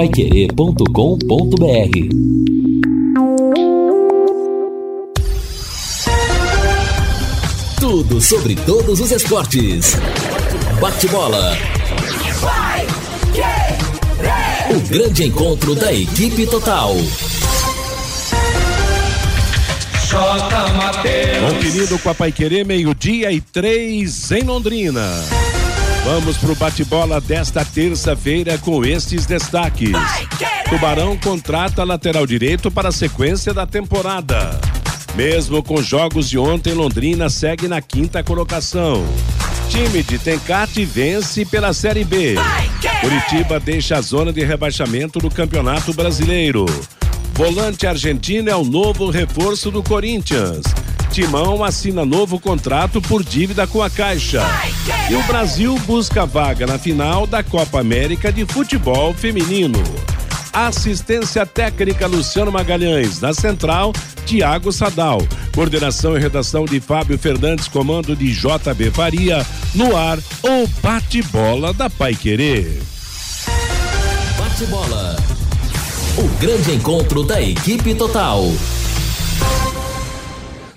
paiquerê.com.br Tudo sobre todos os esportes. Bate-bola. O grande encontro da equipe total. Conferido com a Paiquerê, meio-dia e três em Londrina. Vamos pro bate-bola desta terça-feira com estes destaques. Tubarão contrata lateral direito para a sequência da temporada. Mesmo com jogos de ontem, Londrina segue na quinta colocação. Time de Tencate vence pela Série B. Curitiba deixa a zona de rebaixamento do Campeonato Brasileiro. Volante argentino é o novo reforço do Corinthians. Timão assina novo contrato por dívida com a Caixa. E o Brasil busca vaga na final da Copa América de Futebol Feminino. Assistência técnica Luciano Magalhães. Na central, Tiago Sadal. Coordenação e redação de Fábio Fernandes, comando de JB Faria. No ar, o bate-bola da Pai Querer. Bate-bola. O grande encontro da equipe total.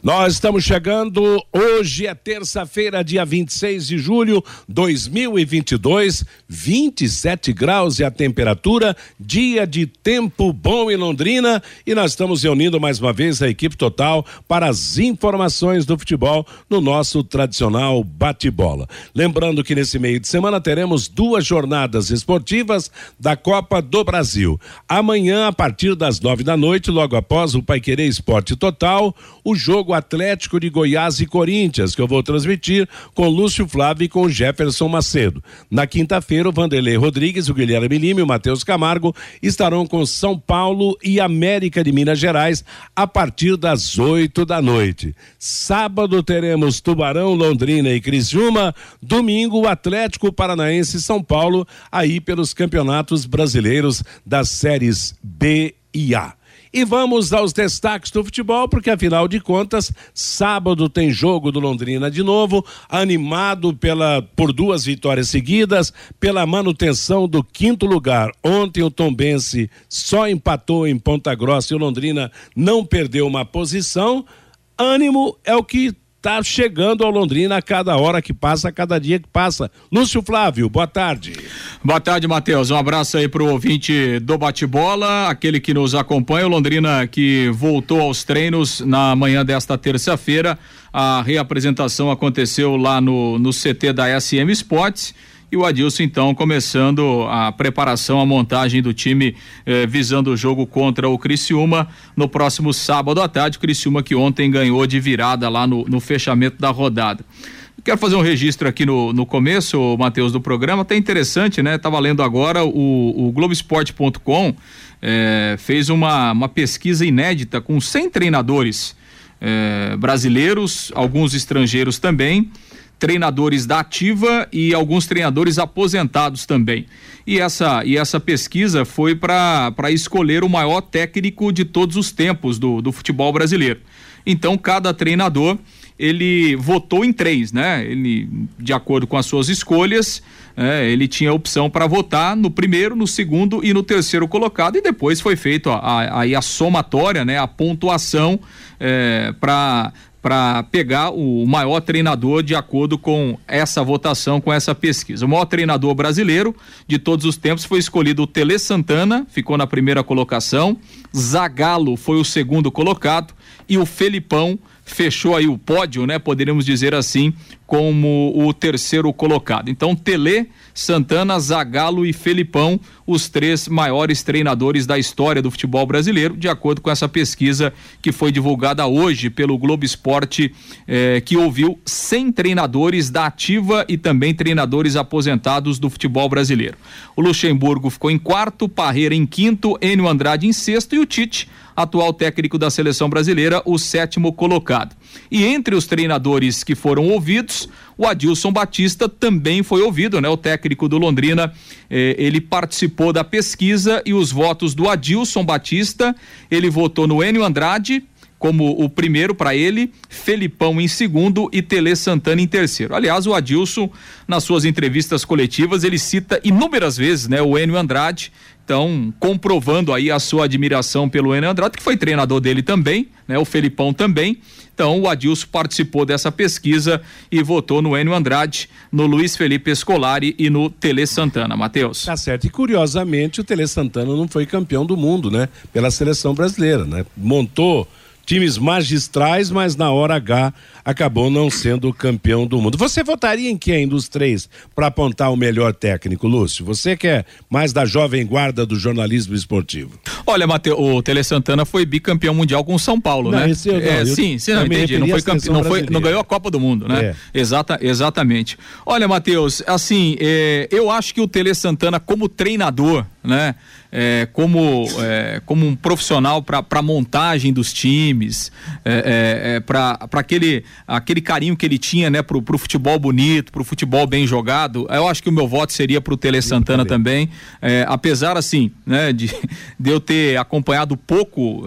Nós estamos chegando. Hoje é terça-feira, dia 26 de julho 2022, 27 graus e a temperatura, dia de tempo bom em Londrina. E nós estamos reunindo mais uma vez a equipe total para as informações do futebol no nosso tradicional bate-bola. Lembrando que nesse meio de semana teremos duas jornadas esportivas da Copa do Brasil. Amanhã, a partir das nove da noite, logo após o Paiquerê Esporte Total, o jogo Atlético de Goiás e Corinthians, que eu vou transmitir com Lúcio Flávio e com Jefferson Macedo. Na quinta-feira, o Vanderlei Rodrigues, o Guilherme Lima e o Matheus Camargo estarão com São Paulo e América de Minas Gerais a partir das oito da noite. Sábado teremos Tubarão, Londrina e Criciúma. Domingo, o Atlético Paranaense e São Paulo, aí pelos campeonatos brasileiros das séries B e A. E vamos aos destaques do futebol, porque afinal de contas, sábado tem jogo do Londrina de novo, animado pela por duas vitórias seguidas, pela manutenção do quinto lugar. Ontem o Tombense só empatou em Ponta Grossa e o Londrina não perdeu uma posição. Ânimo é o que está chegando ao Londrina a cada hora que passa, a cada dia que passa. Lúcio Flávio, boa tarde. Boa tarde, Matheus. Um abraço aí para o ouvinte do bate-bola, aquele que nos acompanha, o Londrina que voltou aos treinos na manhã desta terça-feira. A reapresentação aconteceu lá no, no CT da SM Sports e o Adilson, então, começando a preparação, a montagem do time eh, visando o jogo contra o Criciúma no próximo sábado à tarde. Criciúma que ontem ganhou de virada lá no, no fechamento da rodada. Quero fazer um registro aqui no, no começo, Matheus, do programa, até interessante, né? Tava lendo agora o, o Globoesporte.com eh, fez uma, uma pesquisa inédita com 100 treinadores eh, brasileiros, alguns estrangeiros também, treinadores da ativa e alguns treinadores aposentados também. E essa, e essa pesquisa foi para escolher o maior técnico de todos os tempos do, do futebol brasileiro. Então, cada treinador ele votou em três, né? Ele, de acordo com as suas escolhas, é, ele tinha a opção para votar no primeiro, no segundo e no terceiro colocado, e depois foi feito a, a, a, a somatória, né? A pontuação é, para para pegar o maior treinador de acordo com essa votação, com essa pesquisa. O maior treinador brasileiro de todos os tempos foi escolhido o Tele Santana, ficou na primeira colocação, Zagallo foi o segundo colocado e o Felipão fechou aí o pódio, né? Poderíamos dizer assim, como o terceiro colocado. Então, Tele, Santana, Zagallo e Felipão, os três maiores treinadores da história do futebol brasileiro, de acordo com essa pesquisa que foi divulgada hoje pelo Globo Esporte, eh, que ouviu 100 treinadores da ativa e também treinadores aposentados do futebol brasileiro. O Luxemburgo ficou em quarto, Parreira em quinto, Enio Andrade em sexto e o Tite atual técnico da seleção brasileira, o sétimo colocado. E entre os treinadores que foram ouvidos, o Adilson Batista também foi ouvido, né? O técnico do Londrina, eh, ele participou da pesquisa e os votos do Adilson Batista, ele votou no Enio Andrade, como o primeiro para ele, Felipão em segundo e Tele Santana em terceiro. Aliás, o Adilson, nas suas entrevistas coletivas, ele cita inúmeras vezes, né, o Enio Andrade, Então, comprovando aí a sua admiração pelo Enio Andrade, que foi treinador dele também, né? O Felipão também. Então, o Adilson participou dessa pesquisa e votou no Enio Andrade, no Luiz Felipe Escolari e no Tele Santana. Matheus. Tá certo. E curiosamente, o Tele Santana não foi campeão do mundo, né? Pela seleção brasileira, né? Montou times magistrais, mas na hora H acabou não sendo campeão do mundo. Você votaria em quem dos três para apontar o melhor técnico, Lúcio? Você que é mais da jovem guarda do jornalismo esportivo. Olha, Mateus, o Tele Santana foi bicampeão mundial com o São Paulo, não, né? Esse eu, não, é, eu, sim, sim, não, entendi. Não foi, não, foi não ganhou a Copa do Mundo, né? É. Exata, exatamente. Olha, Matheus, assim, é, eu acho que o Tele Santana, como treinador, né? É, como, é, como um profissional para montagem dos times, é, é, é para aquele, aquele carinho que ele tinha né, pro, pro futebol bonito, pro futebol bem jogado, eu acho que o meu voto seria pro Tele Santana também. É, apesar assim, né, de, de eu ter acompanhado pouco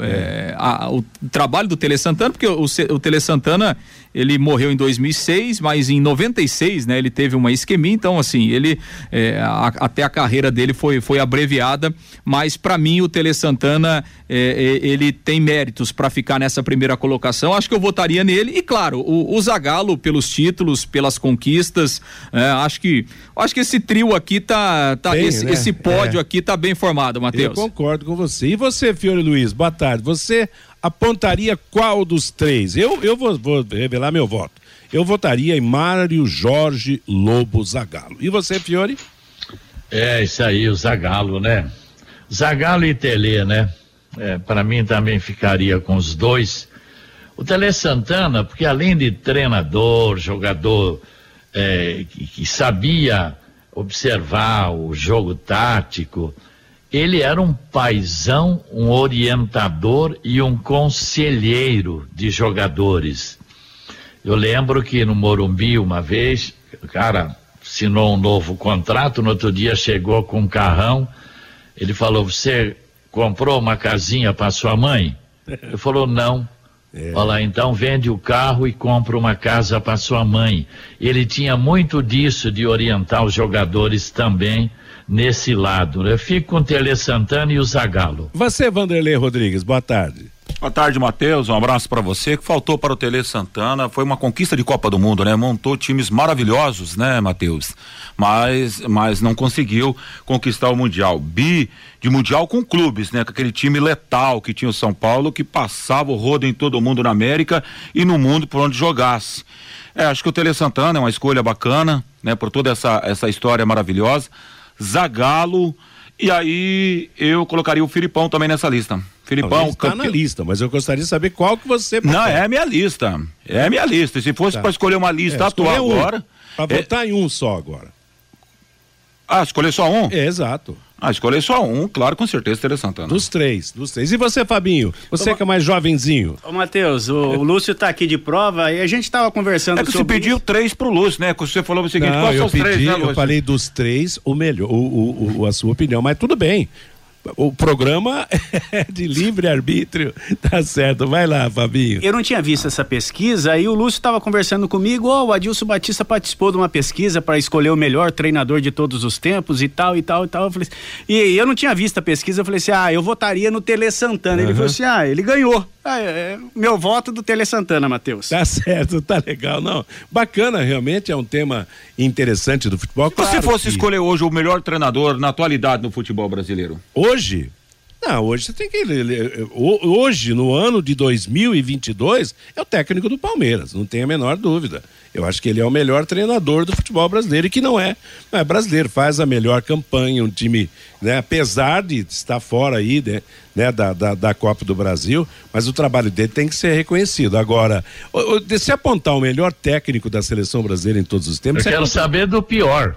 a, o trabalho do Tele Santana, porque o, o Tele Santana ele morreu em 2006, mas em 96, né, ele teve uma isquemia, então assim, ele é, a, até a carreira dele foi foi abreviada, mas para mim o Tele Santana é, é, ele tem méritos para ficar nessa primeira colocação. Acho que eu votaria nele e claro, o, o Zagallo pelos títulos, pelas conquistas, é, acho que acho que esse trio aqui tá, tá bem, esse, né? esse pódio é. aqui tá bem formado, Matheus. Eu concordo com você. E você, Fiore Luiz, boa tarde. Você apontaria qual dos três? Eu, eu vou, vou revelar meu voto. Eu votaria em Mário Jorge Lobo Zagalo. E você, Fiore? É, isso aí, o Zagalo, né? Zagalo e Tele, né? É, para mim também ficaria com os dois. O Tele Santana, porque além de treinador, jogador é, que, que sabia observar o jogo tático, ele era um paisão, um orientador e um conselheiro de jogadores. Eu lembro que no Morumbi, uma vez, o cara assinou um novo contrato, no outro dia chegou com um carrão, ele falou, você comprou uma casinha para sua mãe? Ele falou, não. É. Olha então vende o carro e compra uma casa para sua mãe. Ele tinha muito disso de orientar os jogadores também nesse lado. Eu fico com o Tele Santana e o Zagalo. Você, Vanderlei Rodrigues, boa tarde. Boa tarde, Matheus. Um abraço para você. que faltou para o Tele Santana foi uma conquista de Copa do Mundo, né? Montou times maravilhosos, né, Matheus? Mas, mas não conseguiu conquistar o Mundial. Bi de Mundial com clubes, né? Com aquele time letal que tinha o São Paulo, que passava o rodo em todo mundo na América e no mundo por onde jogasse. É, acho que o Tele Santana é uma escolha bacana, né? Por toda essa, essa história maravilhosa. Zagalo. E aí eu colocaria o Filipão também nessa lista. Filipão. Está campe... na lista, mas eu gostaria de saber qual que você. Não, é a minha lista. É a minha lista. Se fosse tá. para escolher uma lista é, atual um, agora. Para é... votar em um só agora. Ah, escolher só um? É, exato. Ah, escolher só um, claro, com certeza, Tere Santana. Dos três, dos três. E você, Fabinho? Você ô, que é mais jovenzinho. Ô, Matheus, o, o Lúcio tá aqui de prova e a gente tava conversando é que sobre. Você pediu isso. três pro Lúcio, né? Você falou o seguinte: Não, quais são os pedi, três, né, Lúcio? Eu falei dos três, o melhor, o, o, o, a sua opinião, mas tudo bem o programa é de livre arbítrio, tá certo. Vai lá, Fabinho. Eu não tinha visto essa pesquisa, aí o Lúcio estava conversando comigo, oh, o Adilson Batista participou de uma pesquisa para escolher o melhor treinador de todos os tempos e tal e tal e tal. Eu falei, e eu não tinha visto a pesquisa, eu falei assim: "Ah, eu votaria no Tele Santana". Uhum. Ele falou assim: "Ah, ele ganhou". Ah, é, é, meu voto do Tele Santana, Matheus. Tá certo, tá legal, não. Bacana, realmente é um tema interessante do futebol. Se claro você fosse que... escolher hoje o melhor treinador na atualidade no futebol brasileiro? Hoje? Não, hoje você tem que. Hoje, no ano de 2022, é o técnico do Palmeiras, não tem a menor dúvida. Eu acho que ele é o melhor treinador do futebol brasileiro e que não é, não é brasileiro, faz a melhor campanha, um time, né, apesar de estar fora aí né, né da, da, da, Copa do Brasil, mas o trabalho dele tem que ser reconhecido. Agora, se apontar o melhor técnico da seleção brasileira em todos os tempos. Eu quero saber do pior.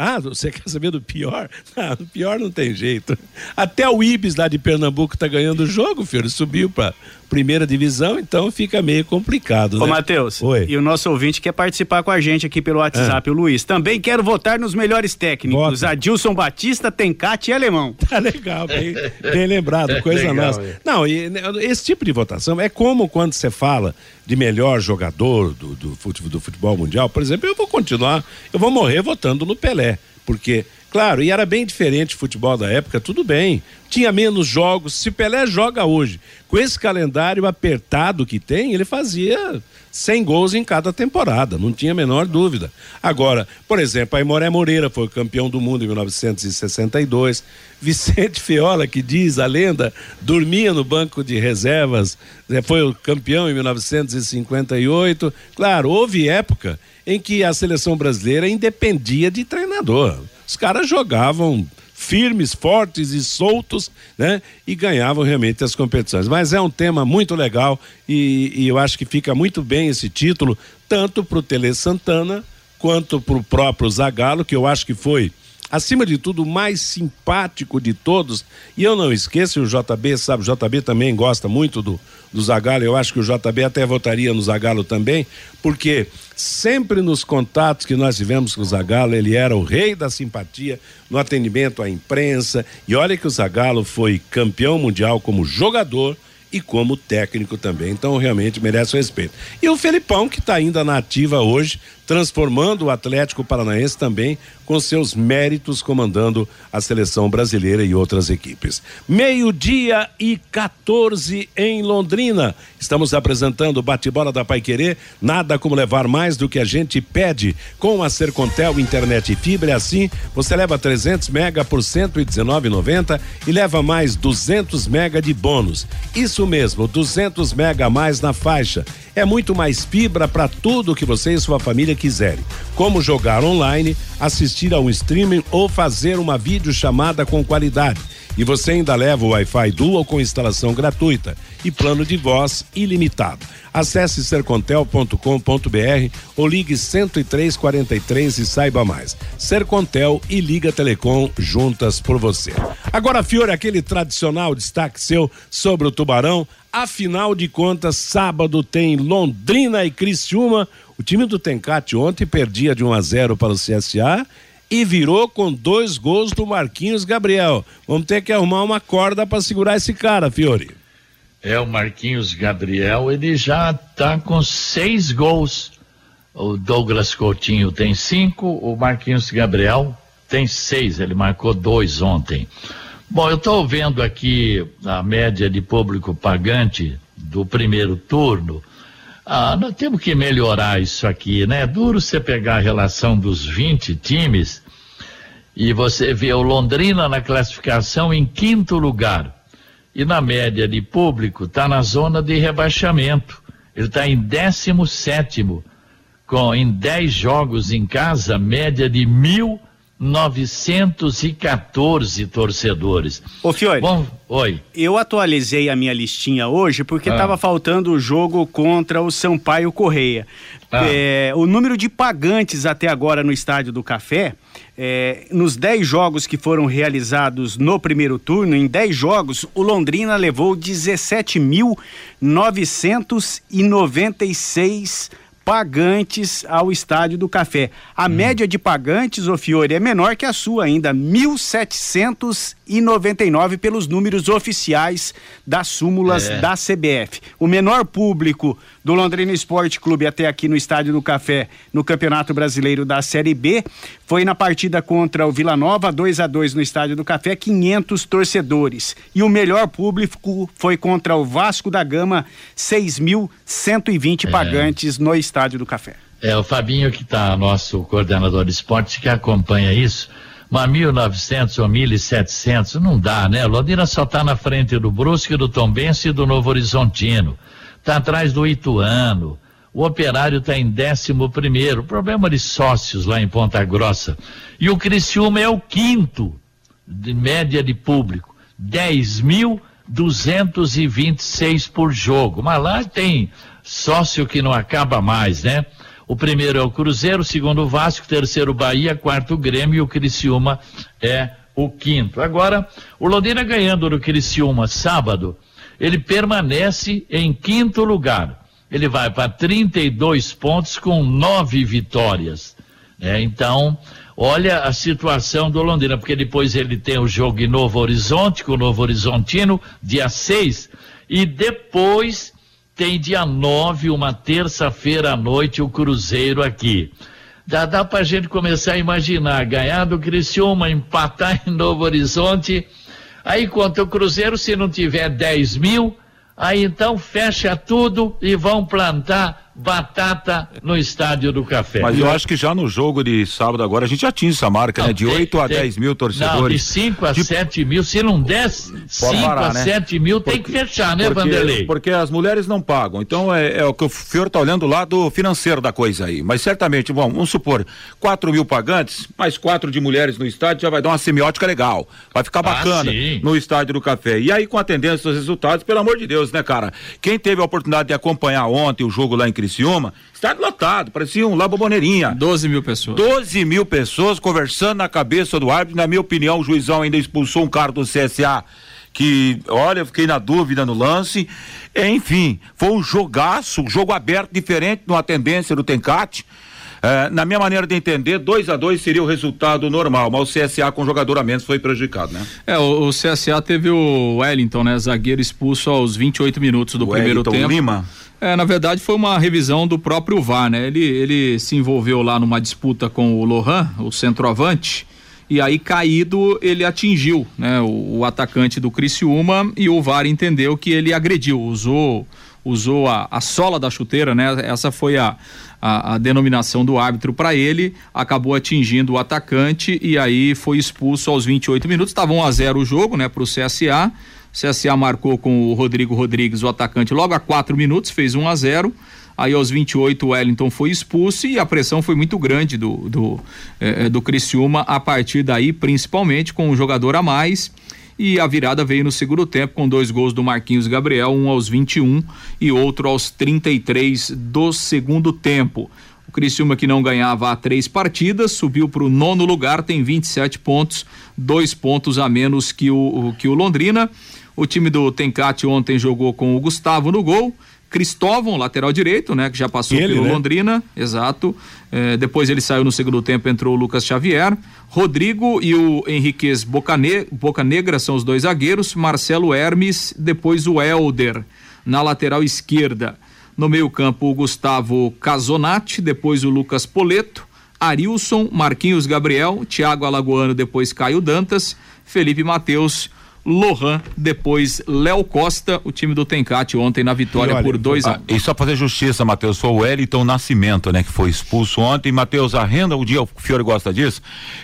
Ah, você quer saber do pior? Ah, pior não tem jeito. Até o Ibis lá de Pernambuco tá ganhando o jogo, filho. Subiu para primeira divisão, então fica meio complicado. Ô, né? Matheus, e o nosso ouvinte quer participar com a gente aqui pelo WhatsApp, ah. o Luiz. Também quero votar nos melhores técnicos. Vota. Adilson Batista, Tencate e Alemão. Tá legal, bem, bem lembrado, coisa legal, nossa. É. Não, e, né, esse tipo de votação é como quando você fala de melhor jogador do, do, futebol, do futebol mundial, por exemplo, eu vou continuar, eu vou morrer votando no Pelé porque Claro, e era bem diferente o futebol da época, tudo bem. Tinha menos jogos. Se Pelé joga hoje, com esse calendário apertado que tem, ele fazia 100 gols em cada temporada, não tinha a menor dúvida. Agora, por exemplo, a Imoré Moreira foi campeão do mundo em 1962. Vicente Fiola, que diz a lenda, dormia no banco de reservas, né, foi o campeão em 1958. Claro, houve época em que a seleção brasileira independia de treinador. Os caras jogavam firmes, fortes e soltos, né? E ganhavam realmente as competições. Mas é um tema muito legal e, e eu acho que fica muito bem esse título, tanto para o Tele Santana quanto para o próprio Zagallo, que eu acho que foi acima de tudo, o mais simpático de todos. E eu não esqueço, o JB, sabe, o JB também gosta muito do, do Zagallo. Eu acho que o JB até votaria no Zagallo também, porque sempre nos contatos que nós tivemos com o Zagallo, ele era o rei da simpatia no atendimento à imprensa. E olha que o Zagallo foi campeão mundial como jogador e como técnico também. Então realmente merece respeito. E o Felipão, que está ainda na ativa hoje, transformando o Atlético Paranaense também com seus méritos comandando a seleção brasileira e outras equipes. Meio-dia e 14 em Londrina. Estamos apresentando o bate-bola da Paiquerê. Nada como levar mais do que a gente pede. Com a Sercontel Internet e Fibra, assim você leva 300 mega por 119,90 e leva mais 200 mega de bônus. Isso mesmo, 200 mega a mais na faixa. É muito mais fibra para tudo que você e sua família quiserem. Como jogar online, assistir a um streaming ou fazer uma videochamada com qualidade. E você ainda leva o Wi-Fi Dual com instalação gratuita e plano de voz ilimitado. Acesse sercontel.com.br ou ligue 10343 e saiba mais. Sercontel e Liga Telecom juntas por você. Agora, Fiore, aquele tradicional destaque seu sobre o Tubarão. Afinal de contas, sábado tem Londrina e Criciúma. O time do Tencate ontem perdia de 1 a 0 para o CSA e virou com dois gols do Marquinhos Gabriel. Vamos ter que arrumar uma corda para segurar esse cara, Fiore. É, o Marquinhos Gabriel, ele já está com seis gols. O Douglas Coutinho tem cinco, o Marquinhos Gabriel tem seis, ele marcou dois ontem. Bom, eu estou vendo aqui a média de público pagante do primeiro turno. Ah, nós temos que melhorar isso aqui, né? É duro você pegar a relação dos 20 times e você vê o Londrina na classificação em quinto lugar. E na média de público está na zona de rebaixamento. Ele está em 17 com em 10 jogos em casa, média de mil 914 torcedores. Ô Fiore. Bom, oi. Eu atualizei a minha listinha hoje porque estava ah. faltando o jogo contra o Sampaio Correia. Ah. É, o número de pagantes até agora no Estádio do Café, é, nos 10 jogos que foram realizados no primeiro turno, em 10 jogos, o Londrina levou 17.996 pagantes ao Estádio do Café. A hum. média de pagantes, ô Fiore, é menor que a sua ainda, 1.799 pelos números oficiais das súmulas é. da CBF. O menor público do Londrina Esporte Clube até aqui no Estádio do Café, no Campeonato Brasileiro da Série B, foi na partida contra o Vila Nova, 2 a 2 no Estádio do Café, 500 torcedores. E o melhor público foi contra o Vasco da Gama, 6.120 é. pagantes no Estádio do Café. É, o Fabinho, que está nosso coordenador de esportes, que acompanha isso. Mas 1.900 ou 1.700 não dá, né? Londrina só está na frente do Brusque, do Tombense e do Novo Horizontino está atrás do Ituano. O operário está em décimo primeiro. Problema de sócios lá em Ponta Grossa. E o Criciúma é o quinto de média de público. 10.226 por jogo. Mas lá tem sócio que não acaba mais, né? O primeiro é o Cruzeiro, o segundo o Vasco, o terceiro o Bahia, quarto o Grêmio e o Criciúma é o quinto. Agora, o Londrina ganhando no Criciúma sábado, ele permanece em quinto lugar. Ele vai para 32 pontos com nove vitórias. Né? Então, olha a situação do Londrina, porque depois ele tem o jogo em Novo Horizonte, com o Novo Horizontino, dia 6, e depois tem dia 9, uma terça-feira à noite, o Cruzeiro aqui. Dá pra gente começar a imaginar, ganhar do Criciúma, empatar em Novo Horizonte, aí contra o Cruzeiro, se não tiver 10 mil, aí então fecha tudo e vão plantar batata no estádio do café. Mas eu acho que já no jogo de sábado agora a gente atinge essa marca, não, né? De tem, 8 a tem, 10 mil torcedores. Não, de 5 a de... 7 mil, se não der 5 a né? 7 mil, porque, tem que fechar, né, porque, Vanderlei? Porque as mulheres não pagam. Então é, é o que o Fior tá olhando lá do financeiro da coisa aí. Mas certamente, bom, vamos supor, 4 mil pagantes, mais quatro de mulheres no estádio, já vai dar uma semiótica legal. Vai ficar ah, bacana ah, no estádio do café. E aí, com a tendência dos resultados, pelo amor de Deus, né, cara? Quem teve a oportunidade de acompanhar ontem o jogo lá em Criciúma, Estádio lotado, parecia um Laboboneirinha. 12 mil pessoas. 12 mil pessoas conversando na cabeça do árbitro. Na minha opinião, o juizão ainda expulsou um cara do CSA que, olha, eu fiquei na dúvida no lance. Enfim, foi um jogaço, um jogo aberto, diferente de uma tendência do Tencate. É, na minha maneira de entender, 2 a 2 seria o resultado normal, mas o CSA com jogador a menos foi prejudicado, né? É, o, o CSA teve o Wellington, né? Zagueiro expulso aos 28 minutos do o primeiro Wellington tempo. Lima. É, na verdade foi uma revisão do próprio VAR, né? Ele, ele se envolveu lá numa disputa com o Lohan, o centroavante, e aí caído ele atingiu, né? O, o atacante do Criciúma e o VAR entendeu que ele agrediu, usou usou a, a sola da chuteira, né? Essa foi a, a, a denominação do árbitro para ele, acabou atingindo o atacante e aí foi expulso aos 28 minutos. Estava 1 a 0 o jogo, né, para o CSA. CSA marcou com o Rodrigo Rodrigues, o atacante, logo a quatro minutos, fez 1 a 0 Aí aos 28 o Wellington foi expulso e a pressão foi muito grande do, do, eh, do Criciúma a partir daí, principalmente com um jogador a mais. E a virada veio no segundo tempo com dois gols do Marquinhos Gabriel, um aos 21 e outro aos 33 do segundo tempo. O Criciúma que não ganhava há três partidas subiu para o nono lugar, tem 27 pontos, dois pontos a menos que o, que o Londrina. O time do Tencate ontem jogou com o Gustavo no gol. Cristóvão, lateral direito, né? Que já passou ele, pelo né? Londrina, exato. É, depois ele saiu no segundo tempo, entrou o Lucas Xavier. Rodrigo e o Henriquez Bocane Boca Negra são os dois zagueiros. Marcelo Hermes, depois o Elder na lateral esquerda. No meio-campo, o Gustavo Casonati, depois o Lucas Poleto, Arilson, Marquinhos Gabriel, Thiago Alagoano, depois Caio Dantas, Felipe Mateus Lohan, depois Léo Costa, o time do Tencate ontem na vitória olha, por 2 a 1. Ah, e só fazer justiça, Matheus, foi o Wellington Nascimento, né, que foi expulso ontem. Matheus, a renda, o dia o Fiore gosta disso,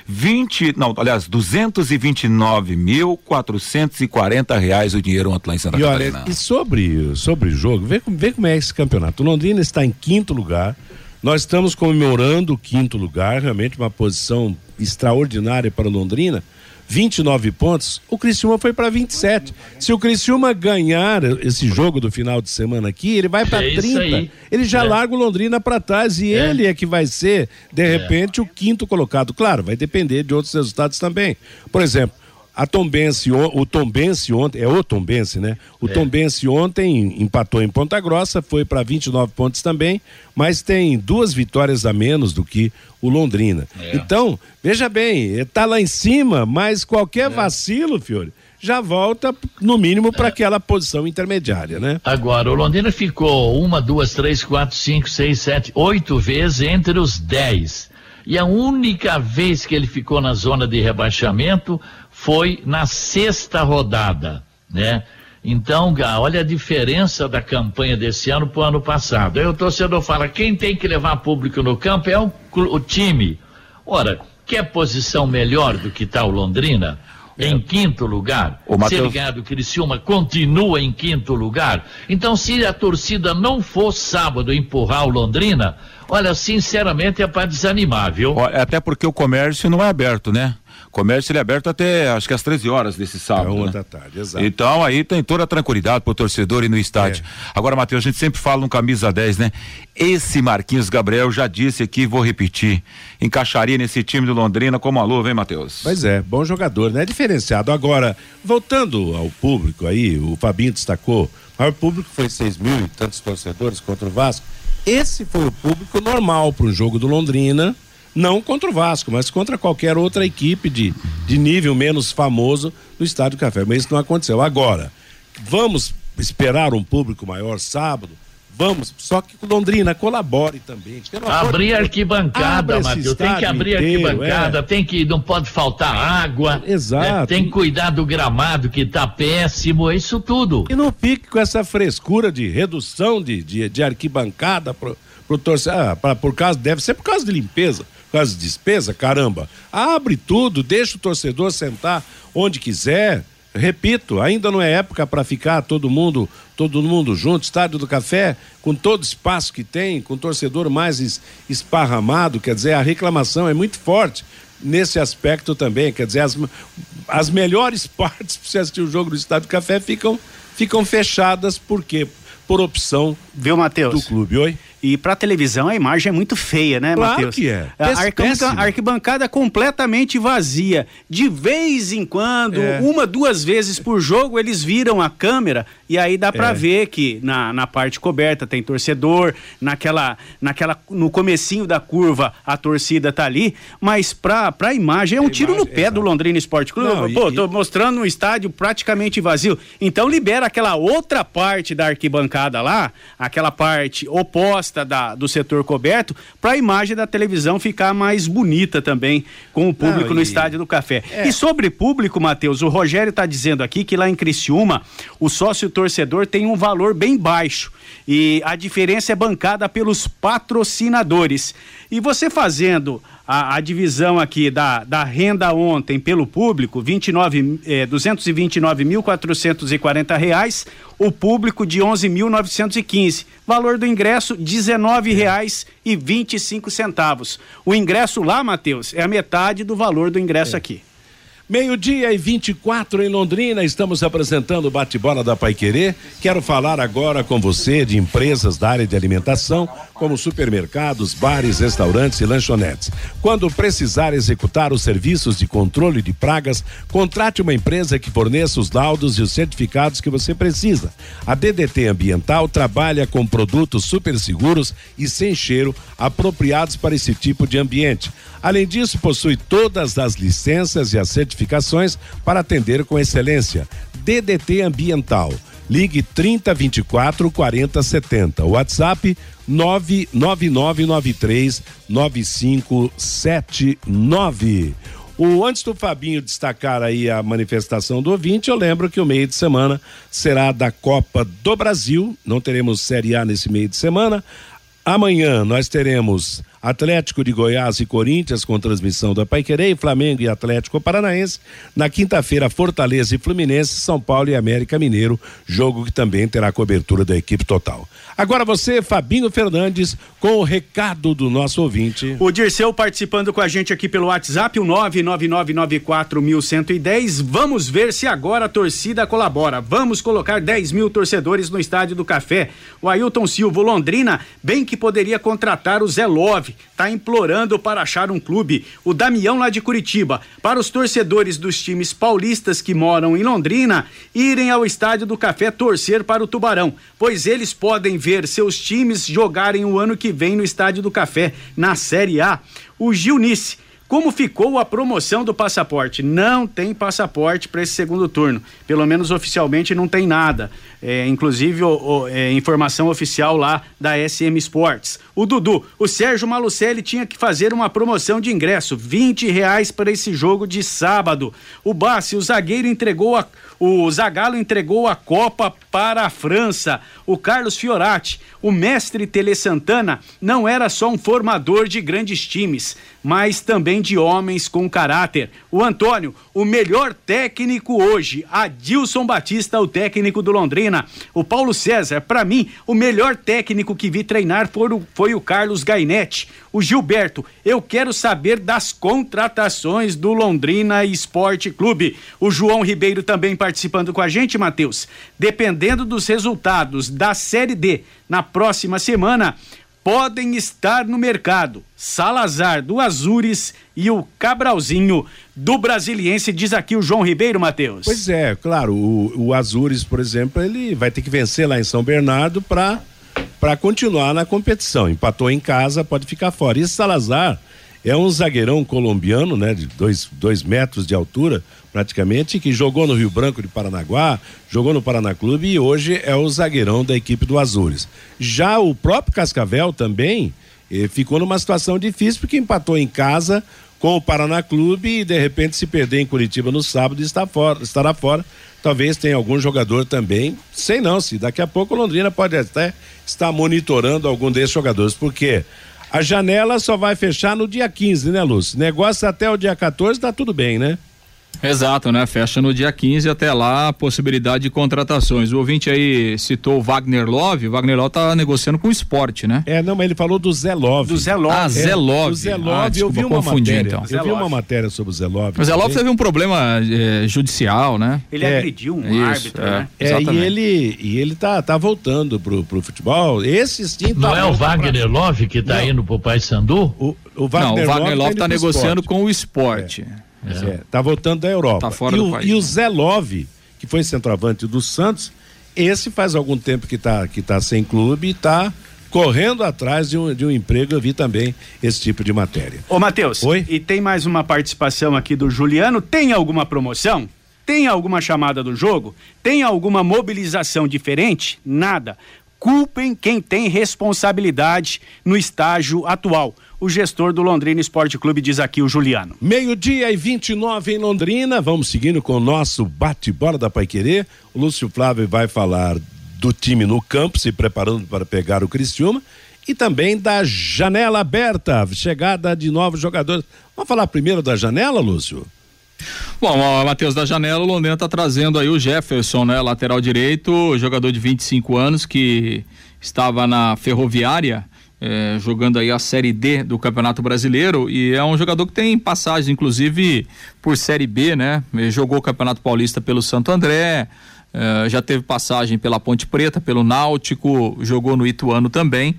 20, não, aliás, 229 mil 440 reais o dinheiro ontem lá em Santa e Catarina. Olha, e sobre, sobre o jogo, vê, vê como é esse campeonato. O Londrina está em quinto lugar, nós estamos comemorando o quinto lugar, realmente uma posição extraordinária para Londrina 29 pontos, o Criciúma foi para 27. Se o Criciúma ganhar esse jogo do final de semana aqui, ele vai para é 30. Ele já é. larga o Londrina para trás e é. ele é que vai ser, de é. repente, o quinto colocado. Claro, vai depender de outros resultados também. Por exemplo, a Tombense, o Tombense ontem, é o Tombense, né? O é. Tombense ontem empatou em Ponta Grossa, foi para 29 pontos também, mas tem duas vitórias a menos do que o Londrina. É. Então, veja bem, está lá em cima, mas qualquer é. vacilo, Fiore, já volta no mínimo para é. aquela posição intermediária, né? Agora, o Londrina ficou uma, duas, três, quatro, cinco, seis, sete, oito vezes entre os dez. E a única vez que ele ficou na zona de rebaixamento foi na sexta rodada, né? Então, olha a diferença da campanha desse ano para o ano passado. Aí o torcedor fala: quem tem que levar público no campo é o, o time. Ora, quer posição melhor do que está o Londrina? É. Em quinto lugar. O Mateus... Se ele ganhar do Criciúma, continua em quinto lugar. Então, se a torcida não for sábado empurrar o Londrina, olha, sinceramente é para desanimar, viu? Até porque o comércio não é aberto, né? Comércio ele é aberto até acho que às 13 horas desse sábado. É uma né? da tarde, exato. Então aí tem toda a tranquilidade pro torcedor ir no estádio. É. Agora, Matheus, a gente sempre fala no camisa 10, né? Esse Marquinhos Gabriel já disse aqui, vou repetir, encaixaria nesse time do Londrina como a luva, hein, Matheus? Pois é, bom jogador, né? Diferenciado. Agora, voltando ao público aí, o Fabinho destacou, o maior público foi 6 mil e tantos torcedores contra o Vasco. Esse foi o público normal para o jogo do Londrina não contra o Vasco, mas contra qualquer outra equipe de, de nível menos famoso no Estádio do Café. Mas isso não aconteceu. Agora, vamos esperar um público maior sábado? Vamos, só que Londrina colabore também. Abrir arquibancada, Matheus. Tem que abrir inteiro, arquibancada, é. tem que. Não pode faltar água. Exato. Né? Tem que cuidar do gramado que tá péssimo, isso tudo. E não fique com essa frescura de redução de, de, de arquibancada pro, pro torcedor. Ah, pra, por causa, deve ser por causa de limpeza, por causa de despesa, caramba. Abre tudo, deixa o torcedor sentar onde quiser repito, ainda não é época para ficar todo mundo, todo mundo junto, estádio do café, com todo espaço que tem, com o torcedor mais esparramado, quer dizer, a reclamação é muito forte nesse aspecto também, quer dizer, as, as melhores partes para você assistir o jogo do estádio do café ficam ficam fechadas porque por opção Viu, Matheus? do clube. Oi? E para televisão a imagem é muito feia, né, claro Matheus? que é. A arquibancada, arquibancada completamente vazia. De vez em quando, é. uma, duas vezes por jogo, eles viram a câmera e aí dá para é. ver que na, na parte coberta tem torcedor, naquela, naquela, no comecinho da curva a torcida tá ali, mas pra, pra imagem é um tiro no pé exato. do Londrina Esporte Clube. Não, Pô, e, tô mostrando um estádio praticamente vazio. Então libera aquela outra parte da arquibancada lá, aquela parte oposta da, do setor coberto para a imagem da televisão ficar mais bonita também com o público Não, e... no Estádio do Café. É. E sobre público, Matheus, o Rogério está dizendo aqui que lá em Criciúma o sócio torcedor tem um valor bem baixo e a diferença é bancada pelos patrocinadores. E você fazendo a, a, divisão aqui da, da renda ontem pelo público, 29, eh, 229.440 reais, o público de 11.915. Valor do ingresso, R$ reais e 25 centavos. O ingresso lá, Matheus, é a metade do valor do ingresso é. aqui. Meio-dia e 24 em Londrina, estamos apresentando o bate-bola da Paiquerê. Quero falar agora com você de empresas da área de alimentação, como supermercados, bares, restaurantes e lanchonetes. Quando precisar executar os serviços de controle de pragas, contrate uma empresa que forneça os laudos e os certificados que você precisa. A DDT Ambiental trabalha com produtos super seguros e sem cheiro, apropriados para esse tipo de ambiente. Além disso, possui todas as licenças e as certificações para atender com excelência. DDT Ambiental. Ligue 3024 4070. WhatsApp 99993 9579. O, antes do Fabinho destacar aí a manifestação do ouvinte, eu lembro que o meio de semana será da Copa do Brasil. Não teremos Série A nesse meio de semana. Amanhã nós teremos Atlético de Goiás e Corinthians com transmissão da Paiquerê, Flamengo e Atlético Paranaense. Na quinta-feira, Fortaleza e Fluminense, São Paulo e América Mineiro, jogo que também terá cobertura da equipe total. Agora você, Fabinho Fernandes, com o recado do nosso ouvinte. O Dirceu participando com a gente aqui pelo WhatsApp, o 99994110. Vamos ver se agora a torcida colabora. Vamos colocar 10 mil torcedores no Estádio do Café. O Ailton Silva, Londrina, bem que poderia contratar o Zé Love está implorando para achar um clube. O Damião lá de Curitiba, para os torcedores dos times paulistas que moram em Londrina, irem ao Estádio do Café torcer para o Tubarão, pois eles podem ver seus times jogarem o ano que vem no Estádio do Café, na Série A. O Gilnice como ficou a promoção do passaporte? Não tem passaporte para esse segundo turno. Pelo menos oficialmente não tem nada. É, inclusive, o, o, é, informação oficial lá da SM Sports. O Dudu, o Sérgio Malucelli tinha que fazer uma promoção de ingresso, 20 reais para esse jogo de sábado. O Bassi, o zagueiro entregou a, o Zagallo entregou a Copa para a França. O Carlos Fiorati, o mestre Tele Santana, não era só um formador de grandes times, mas também de homens com caráter. O Antônio, o melhor técnico hoje. Adilson Batista, o técnico do Londrina. O Paulo César, para mim, o melhor técnico que vi treinar foi o, foi o Carlos Gainetti. O Gilberto, eu quero saber das contratações do Londrina Esporte Clube. O João Ribeiro também participando com a gente, Matheus. Dependendo dos resultados da Série D na próxima semana, podem estar no mercado. Salazar do Azures e o Cabralzinho do Brasiliense, diz aqui o João Ribeiro, Matheus. Pois é, claro, o, o Azures, por exemplo, ele vai ter que vencer lá em São Bernardo para para continuar na competição. Empatou em casa, pode ficar fora. E Salazar é um zagueirão colombiano, né, de dois, dois metros de altura, praticamente, que jogou no Rio Branco de Paranaguá, jogou no Paraná Clube e hoje é o zagueirão da equipe do Azures. Já o próprio Cascavel também eh, ficou numa situação difícil porque empatou em casa com o Paraná Clube e de repente se perder em Curitiba no sábado está fora, estará fora. Talvez tenha algum jogador também, sei não, se daqui a pouco Londrina pode até estar monitorando algum desses jogadores, porque a janela só vai fechar no dia 15, né, Lúcio? Negócio até o dia 14 tá tudo bem, né? Exato, né? Fecha no dia 15 até lá a possibilidade de contratações. O ouvinte aí citou o Wagner Love, o Wagner Love tá negociando com o esporte, né? É, não, mas ele falou do Zé Love. Do Zé Love. Ah, Zé Love. O Zé Ah, Love, eu desculpa, vi uma confundi, matéria. então. Eu vi uma Love. matéria sobre o Zé Love. O Zé Love teve um problema eh, judicial, né? Ele É, agrediu um isso, árbitro, é. né? É, e ele, e ele tá, tá voltando pro, pro futebol. Esse sim tá Não é o voltando pra- Wagner Love que tá Não. indo pro Paysandu? O, o Não, o Wagner Love tá pro negociando esporte. com o esporte. É, tá voltando da Europa. Tá fora e, do o, país, e o? Zé Love, que foi centroavante do Santos, esse faz algum tempo que tá, que tá sem clube e tá correndo atrás de um, de um emprego. Eu vi também esse tipo de matéria. Ô, Matheus, Oi? e tem mais uma participação aqui do Juliano. Tem alguma promoção? Tem alguma chamada do jogo? Tem alguma mobilização diferente? Nada. Culpem quem tem responsabilidade no estágio atual. O gestor do Londrina Esporte Clube diz aqui o Juliano. Meio-dia e 29 em Londrina. Vamos seguindo com o nosso bate-bola da Paiquerê. O Lúcio Flávio vai falar do time no campo, se preparando para pegar o Criciúma. E também da janela aberta, chegada de novos jogadores. Vamos falar primeiro da janela, Lúcio? Bom, Matheus da Janela, o Londrina tá trazendo aí o Jefferson, né? Lateral direito, jogador de 25 anos que estava na Ferroviária, eh, jogando aí a Série D do Campeonato Brasileiro e é um jogador que tem passagens, inclusive, por Série B, né? Ele jogou o Campeonato Paulista pelo Santo André, eh, já teve passagem pela Ponte Preta, pelo Náutico, jogou no Ituano também.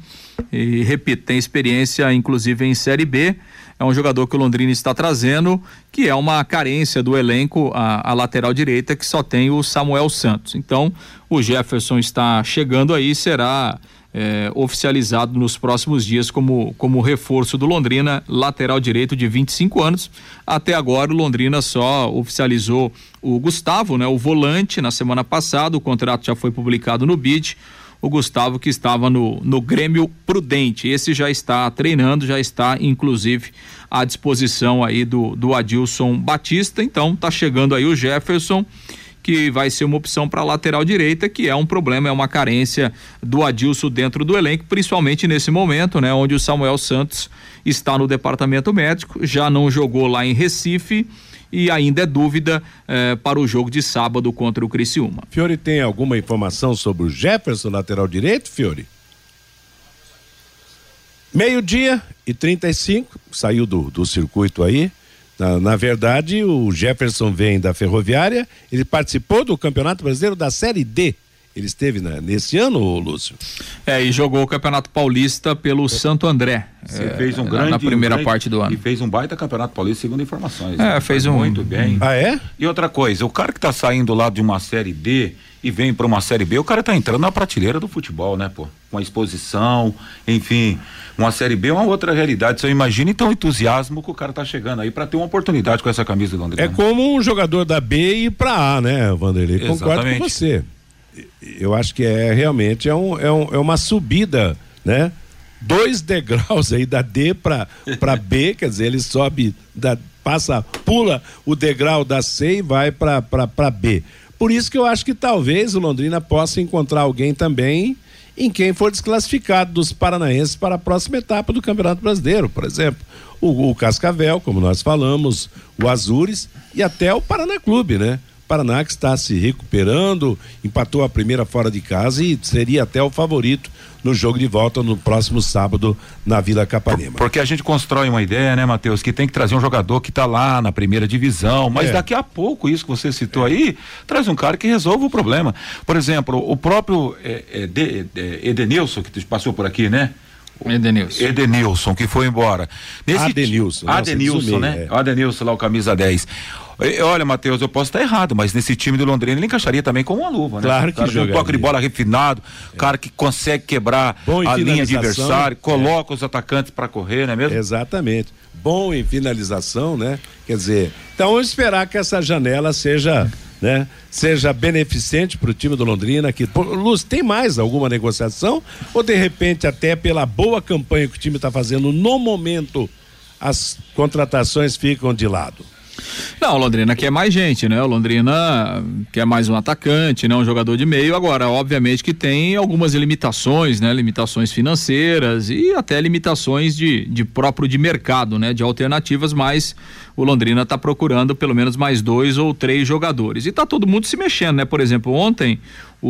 E repito, tem experiência inclusive em Série B. É um jogador que o Londrina está trazendo, que é uma carência do elenco, a, a lateral direita, que só tem o Samuel Santos. Então, o Jefferson está chegando aí, será é, oficializado nos próximos dias como, como reforço do Londrina, lateral direito de 25 anos. Até agora, o Londrina só oficializou o Gustavo, né, o volante, na semana passada. O contrato já foi publicado no BID o Gustavo que estava no, no Grêmio Prudente. Esse já está treinando, já está inclusive à disposição aí do, do Adilson Batista. Então tá chegando aí o Jefferson que vai ser uma opção para lateral direita, que é um problema, é uma carência do Adilson dentro do elenco, principalmente nesse momento, né, onde o Samuel Santos está no departamento médico, já não jogou lá em Recife e ainda é dúvida eh, para o jogo de sábado contra o Criciúma. Fiore tem alguma informação sobre o Jefferson, lateral direito, Fiore? Meio-dia e 35, saiu do, do circuito aí. Na, na verdade, o Jefferson vem da Ferroviária, ele participou do Campeonato Brasileiro da Série D. Ele esteve na- nesse ano, Lúcio? É, e jogou o Campeonato Paulista pelo Santo André. Você é, fez um na- grande Na primeira um grande- parte do ano. E fez um baita campeonato paulista, segundo informações. É, né? fez um- Muito bem. Ah, é? E outra coisa, o cara que tá saindo lá de uma série D e vem para uma série B, o cara tá entrando na prateleira do futebol, né, pô? Com a exposição, enfim. Uma série B é uma outra realidade. Você imagina então o entusiasmo que o cara tá chegando aí para ter uma oportunidade com essa camisa do Londrina. É como um jogador da B ir pra A, né, Vanderlei? Concordo com você. Eu acho que é realmente é, um, é, um- é uma subida, né? Dois degraus aí da D para para B, quer dizer, ele sobe, da, passa, pula o degrau da C e vai para para B. Por isso que eu acho que talvez o Londrina possa encontrar alguém também em quem for desclassificado dos paranaenses para a próxima etapa do Campeonato Brasileiro, por exemplo, o, o Cascavel, como nós falamos, o Azures e até o Paraná Clube, né? Paraná que está se recuperando, empatou a primeira fora de casa e seria até o favorito no jogo de volta no próximo sábado na Vila Capanema. Porque a gente constrói uma ideia, né, Matheus, que tem que trazer um jogador que tá lá na primeira divisão, mas É. daqui a pouco, isso que você citou aí, traz um cara que resolva o problema. Por exemplo, o próprio é, é, de, é, Edenilson, que passou por aqui, né? Edenilson. Edenilson, que foi embora. Nesse Adenilson, né? Adenilson, meio, né? é. Adenilson lá, o camisa 10. Olha, Matheus, eu posso estar errado, mas nesse time do Londrina ele encaixaria também com uma luva, né? Claro que cara, com um toque de bola refinado, cara que consegue quebrar Bom a linha de finalização. adversário, coloca os atacantes para correr, não é mesmo? Exatamente. Bom em finalização, né? Quer dizer, então vamos esperar que essa janela seja, né? Seja beneficente para o time do Londrina. Que, Luz, tem mais alguma negociação? Ou de repente, até pela boa campanha que o time está fazendo no momento, as contratações ficam de lado? Não, o Londrina quer mais gente, né? O Londrina quer mais um atacante, né? Um jogador de meio. Agora, obviamente que tem algumas limitações, né? Limitações financeiras e até limitações de, de próprio de mercado, né? De alternativas, mas o Londrina está procurando pelo menos mais dois ou três jogadores. E tá todo mundo se mexendo, né? Por exemplo, ontem o,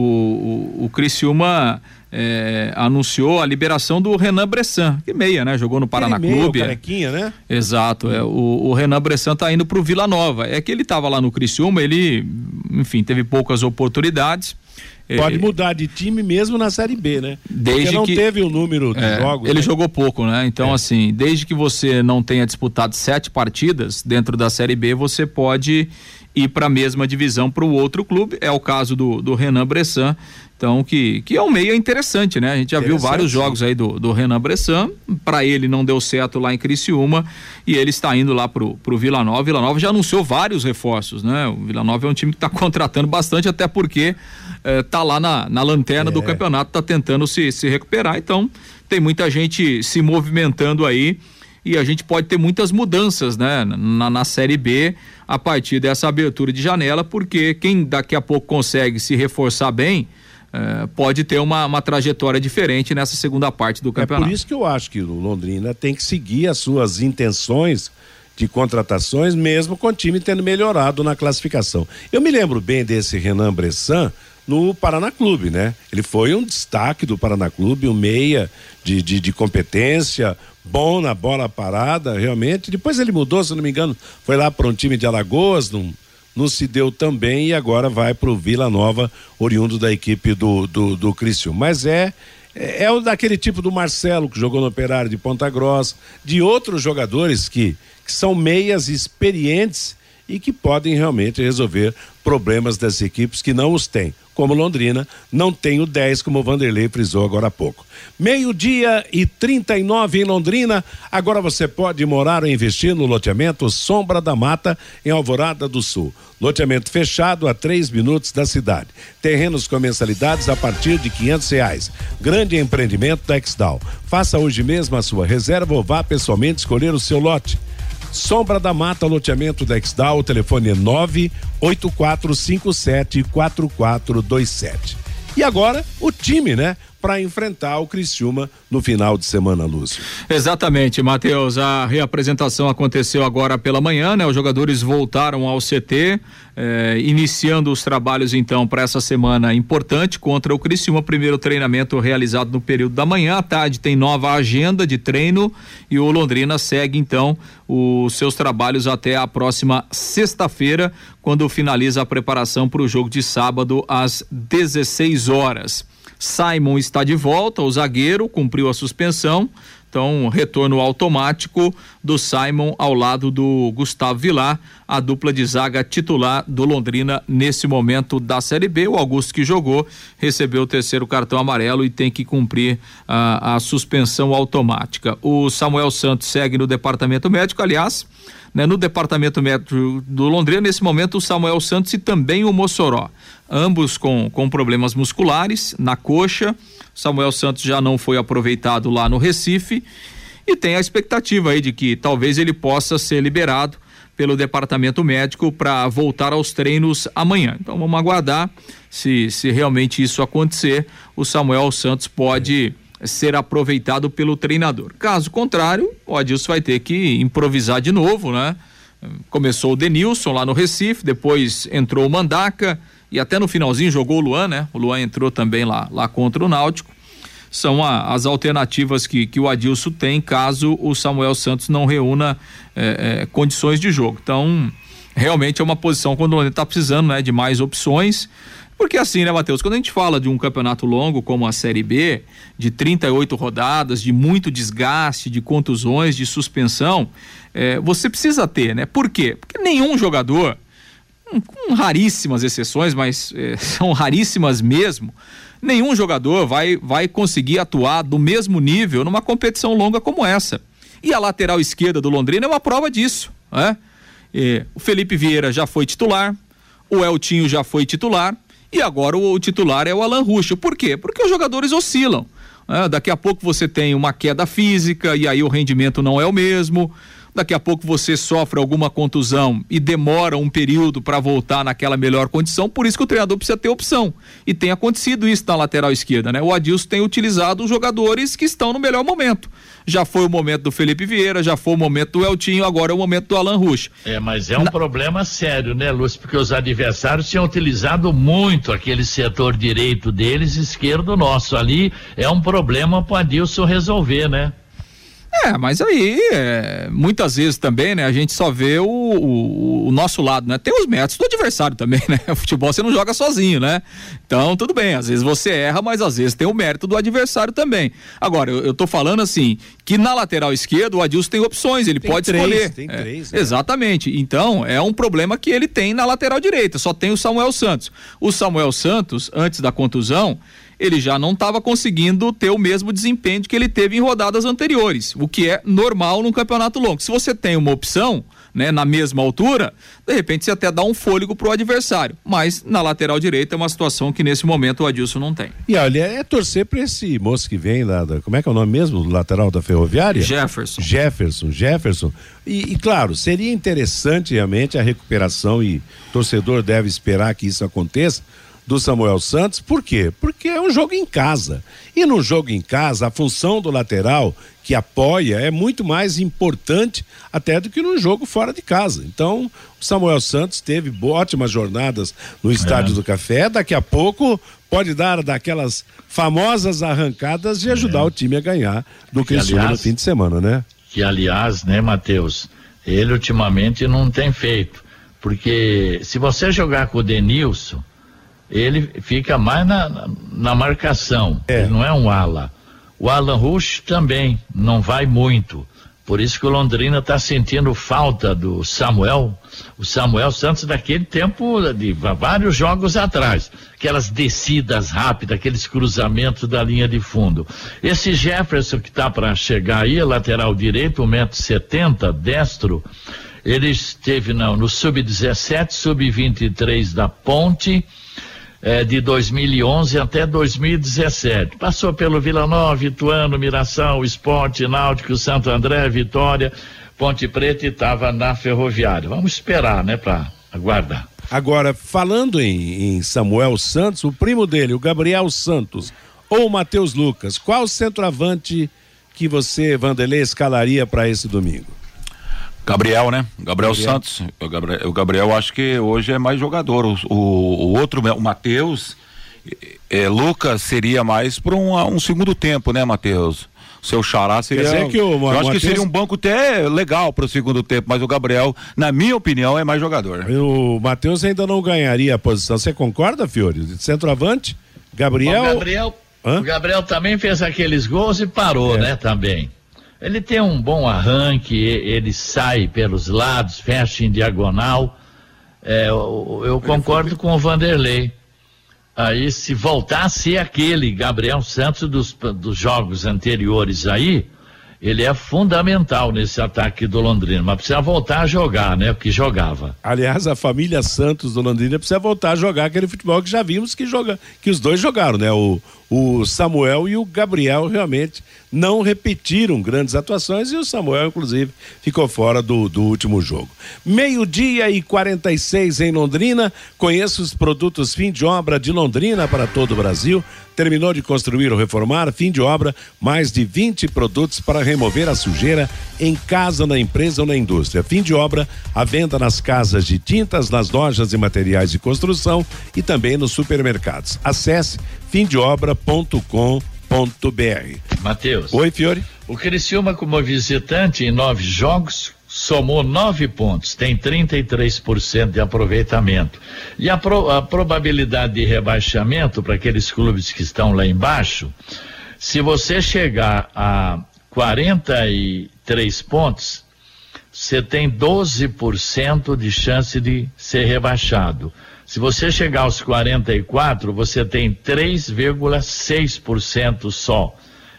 o, o Criciúma eh, anunciou a liberação do Renan Bressan, que meia, né? Jogou no Paraná meio, Clube. é. né? Exato, é, o, o Renan Bressan tá indo pro Vila Nova. É que ele tava lá no Criciúma, ele, enfim, teve poucas oportunidades. Pode É, mudar de time mesmo na Série B, né? Desde Porque não que- teve o número de é, jogos. ele né? jogou pouco, né? Então, assim, desde que você não tenha disputado sete partidas dentro da Série B, você pode ir para a mesma divisão para o outro clube. É o caso do, do Renan Bressan. Então, que, que é um meio interessante, né? A gente já viu vários jogos aí do, do Renan Bressan. Para ele não deu certo lá em Criciúma e ele está indo lá pro, pro Vila Nova. Vila Nova já anunciou vários reforços, né? O Vila Nova é um time que está contratando bastante, até porque eh, tá lá na, na lanterna do É. campeonato, tá tentando se, se recuperar. Então, tem muita gente se movimentando aí e a gente pode ter muitas mudanças, né, na, na Série B a partir dessa abertura de janela, porque quem daqui a pouco consegue se reforçar bem eh, pode ter uma, uma trajetória diferente nessa segunda parte do É campeonato. por isso que eu acho que o Londrina tem que seguir as suas intenções de contratações, mesmo com o time tendo melhorado na classificação. Eu me lembro bem desse Renan Bressan no Paraná Clube, né? Ele foi um destaque do Paraná Clube, um meia de, de, de competência, bom na bola parada, realmente. Depois ele mudou, se não me engano, foi lá para um time de Alagoas, não, não se deu tão bem e agora vai para o Vila Nova, oriundo da equipe do, do, do Criciúma. Mas é, é o daquele tipo do Marcelo, que jogou no Operário de Ponta Grossa, de outros jogadores que, que são meias experientes e que podem realmente resolver problemas das equipes que não os têm. Como Londrina, não tem o 10, como o Vanderlei frisou agora há pouco. Meio-dia e 39 em Londrina. Agora você pode morar ou investir no loteamento Sombra da Mata, em Alvorada do Sul. Loteamento fechado a três minutos da cidade. Terrenos com mensalidades a partir de quinhentos reais. Grande empreendimento da Exdal. Faça hoje mesmo a sua reserva ou vá pessoalmente escolher o seu lote. Sombra da Mata, loteamento da Exdal, telefone é 984574427. E agora, o time, né? Para enfrentar o Criciúma no final de semana, Lúcio. Exatamente, Matheus. A reapresentação aconteceu agora pela manhã, né? Os jogadores voltaram ao CT, eh, iniciando os trabalhos então para essa semana importante contra o Criciúma. Primeiro treinamento realizado no período da manhã. À tarde tem nova agenda de treino e o Londrina segue então os seus trabalhos até a próxima sexta-feira, quando finaliza a preparação para o jogo de sábado às 16 horas. Simon está de volta, o zagueiro cumpriu a suspensão, então retorno automático do Simon ao lado do Gustavo Vilar, a dupla de zaga titular do Londrina nesse momento da Série B. O Augusto que jogou recebeu o terceiro cartão amarelo e tem que cumprir a, a suspensão automática. O Samuel Santos segue no departamento médico, aliás. Né, no departamento médico do Londrina, nesse momento, o Samuel Santos e também o Mossoró. Ambos com, com problemas musculares na coxa. Samuel Santos já não foi aproveitado lá no Recife. E tem a expectativa aí de que talvez ele possa ser liberado pelo departamento médico para voltar aos treinos amanhã. Então vamos aguardar se, se realmente isso acontecer. O Samuel Santos pode ser aproveitado pelo treinador. Caso contrário, o Adilson vai ter que improvisar de novo, né? Começou o Denilson lá no Recife, depois entrou o Mandaca e até no finalzinho jogou o Luan, né? O Luan entrou também lá, lá contra o Náutico. São a, as alternativas que, que o Adilson tem caso o Samuel Santos não reúna eh, eh, condições de jogo. Então, realmente é uma posição quando Londrina está precisando né, de mais opções. Porque assim, né, Matheus? Quando a gente fala de um campeonato longo como a Série B, de 38 rodadas, de muito desgaste, de contusões, de suspensão, é, você precisa ter, né? Por quê? Porque nenhum jogador, com raríssimas exceções, mas é, são raríssimas mesmo, nenhum jogador vai, vai conseguir atuar do mesmo nível numa competição longa como essa. E a lateral esquerda do Londrina é uma prova disso. Né? O Felipe Vieira já foi titular, o Eltinho já foi titular e agora o, o titular é o Alan Ruxo. Por quê? Porque os jogadores oscilam. Né? Daqui a pouco você tem uma queda física e aí o rendimento não é o mesmo daqui a pouco você sofre alguma contusão e demora um período para voltar naquela melhor condição, por isso que o treinador precisa ter opção. E tem acontecido isso na lateral esquerda, né? O Adilson tem utilizado os jogadores que estão no melhor momento. Já foi o momento do Felipe Vieira, já foi o momento do Eltinho, agora é o momento do Alan Rush. É, mas é um na... problema sério, né, Lúcio? Porque os adversários tinham utilizado muito aquele setor direito deles, esquerdo nosso. Ali é um problema para o Adilson resolver, né? É, mas aí, é, muitas vezes também, né, a gente só vê o, o, o, nosso lado, né? Tem os métodos do adversário também, né? O futebol você não joga sozinho, né? Então, tudo bem, às vezes você erra, mas às vezes tem o mérito do adversário também. Agora, eu, eu tô falando assim, que na lateral esquerda o Adilson tem opções, ele tem pode três, escolher. Tem é, três, né? Exatamente. Então, é um problema que ele tem na lateral direita, só tem o Samuel Santos. O Samuel Santos, antes da contusão, ele já não estava conseguindo ter o mesmo desempenho que ele teve em rodadas anteriores, o que é normal num campeonato longo. Se você tem uma opção, né, na mesma altura, de repente você até dá um fôlego pro adversário. Mas na lateral direita é uma situação que nesse momento o Adilson não tem. E olha, é torcer para esse moço que vem lá, da, como é que é o nome mesmo? Do lateral da Ferroviária? Jefferson. Jefferson, Jefferson. E, e claro, seria interessante realmente a recuperação e o torcedor deve esperar que isso aconteça do Samuel Santos, por quê? Porque é um jogo em casa. E no jogo em casa, a função do lateral que apoia é muito mais importante até do que no jogo fora de casa. Então, o Samuel Santos teve ótimas jornadas no Estádio é. do Café, daqui a pouco pode dar daquelas famosas arrancadas e ajudar é. o time a ganhar do Criciúma no fim de semana, né? Que aliás, né, Matheus, ele ultimamente não tem feito, porque se você jogar com o Denilson, ele fica mais na, na marcação. É. Ele não é um ala. O Alan Rush também não vai muito. Por isso que o Londrina está sentindo falta do Samuel, o Samuel Santos daquele tempo de vários jogos atrás, aquelas descidas rápidas, aqueles cruzamentos da linha de fundo. Esse Jefferson que está para chegar aí, lateral direito, 1,70m, destro, ele esteve não, no sub-17, sub-23 da Ponte, é, de 2011 até 2017. Passou pelo Vila Nova, Ituano, Miração, Esporte, Náutico, Santo André, Vitória, Ponte Preta e estava na Ferroviária. Vamos esperar, né, para aguardar. Agora, falando em, em, Samuel Santos, o primo dele, o Gabriel Santos, ou o Matheus Lucas, qual centroavante que você, Vanderlei, escalaria para esse domingo? Gabriel, né? Gabriel, Gabriel. Santos. O Gabriel, o Gabriel acho que hoje é mais jogador. O, o, o outro, o Matheus, é, Lucas seria mais para um, um segundo tempo, né, Matheus? seu xará seria. que o, eu acho Mateus... que seria um banco até legal para o segundo tempo, mas o Gabriel, na minha opinião, é mais jogador. O Matheus ainda não ganharia a posição. Você concorda, Fiore? Centroavante? Gabriel. O Gabriel, o Gabriel também fez aqueles gols e parou, é. né? Também. Ele tem um bom arranque, ele sai pelos lados, fecha em diagonal. É, eu, eu concordo com o Vanderlei. Aí, se voltasse aquele Gabriel Santos dos, dos jogos anteriores aí, ele é fundamental nesse ataque do Londrina, mas precisa voltar a jogar, né? O que jogava. Aliás, a família Santos do Londrina precisa voltar a jogar aquele futebol que já vimos que joga, que os dois jogaram, né? O, o Samuel e o Gabriel realmente não repetiram grandes atuações e o Samuel, inclusive, ficou fora do, do último jogo. Meio-dia e 46 em Londrina. Conheça os produtos fim de obra de Londrina para todo o Brasil. Terminou de construir ou reformar, fim de obra, mais de 20 produtos para remover a sujeira em casa, na empresa ou na indústria. Fim de obra, a venda nas casas de tintas, nas lojas e materiais de construção e também nos supermercados. Acesse fimdeobra.com.br. Matheus. Oi, Fiore. O Criciúma como visitante em nove jogos somou nove pontos, tem 33% de aproveitamento. E a, pro, a probabilidade de rebaixamento para aqueles clubes que estão lá embaixo, se você chegar a 43 pontos, você tem 12% de chance de ser rebaixado. Se você chegar aos 44, você tem 3,6% só.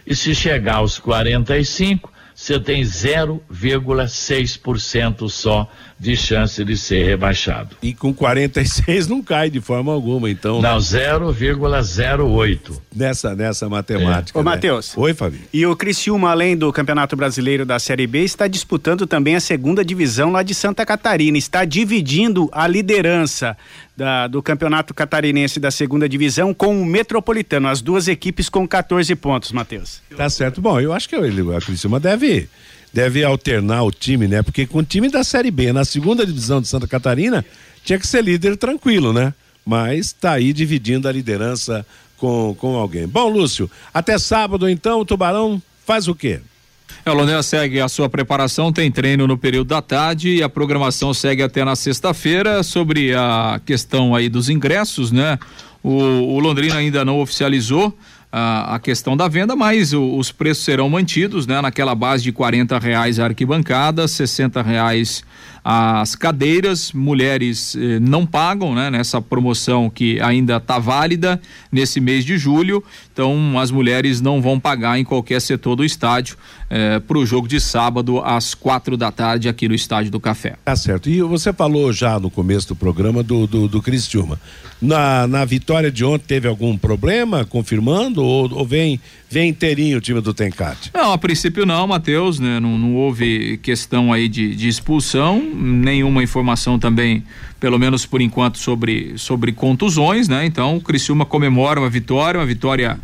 E se chegar aos 45, você tem 0,6% só de chance de ser rebaixado. E com 46 não cai de forma alguma, então. Não, né? 0,08. Nessa, nessa matemática. É. Ô, né? Matheus. Oi, Fabinho. E o Criciúma, além do Campeonato Brasileiro da Série B, está disputando também a segunda divisão lá de Santa Catarina. Está dividindo a liderança da, do Campeonato Catarinense da segunda divisão com o Metropolitano. As duas equipes com 14 pontos, Matheus. Tá certo. Bom, eu acho que a Criciúma deve deve alternar o time, né? Porque com o time da Série B na segunda divisão de Santa Catarina tinha que ser líder tranquilo, né? Mas tá aí dividindo a liderança com, com alguém. Bom, Lúcio, até sábado então o Tubarão faz o quê? É, Londrina segue a sua preparação, tem treino no período da tarde e a programação segue até na sexta-feira sobre a questão aí dos ingressos, né? O, o Londrina ainda não oficializou a, a questão da venda, mas o, os preços serão mantidos, né? Naquela base de quarenta reais a arquibancada, sessenta reais as cadeiras, mulheres eh, não pagam, né? Nessa promoção que ainda está válida nesse mês de julho, então as mulheres não vão pagar em qualquer setor do estádio eh, para o jogo de sábado às quatro da tarde aqui no estádio do Café. Tá certo. E você falou já no começo do programa do do, do Cristiúma. Na, na vitória de ontem teve algum problema confirmando ou, ou vem vem inteirinho o time do Tencate? Não, a princípio não, Matheus, né? Não, não, houve questão aí de, de, expulsão, nenhuma informação também, pelo menos por enquanto, sobre, sobre contusões, né? Então o Criciúma comemora uma vitória, uma vitória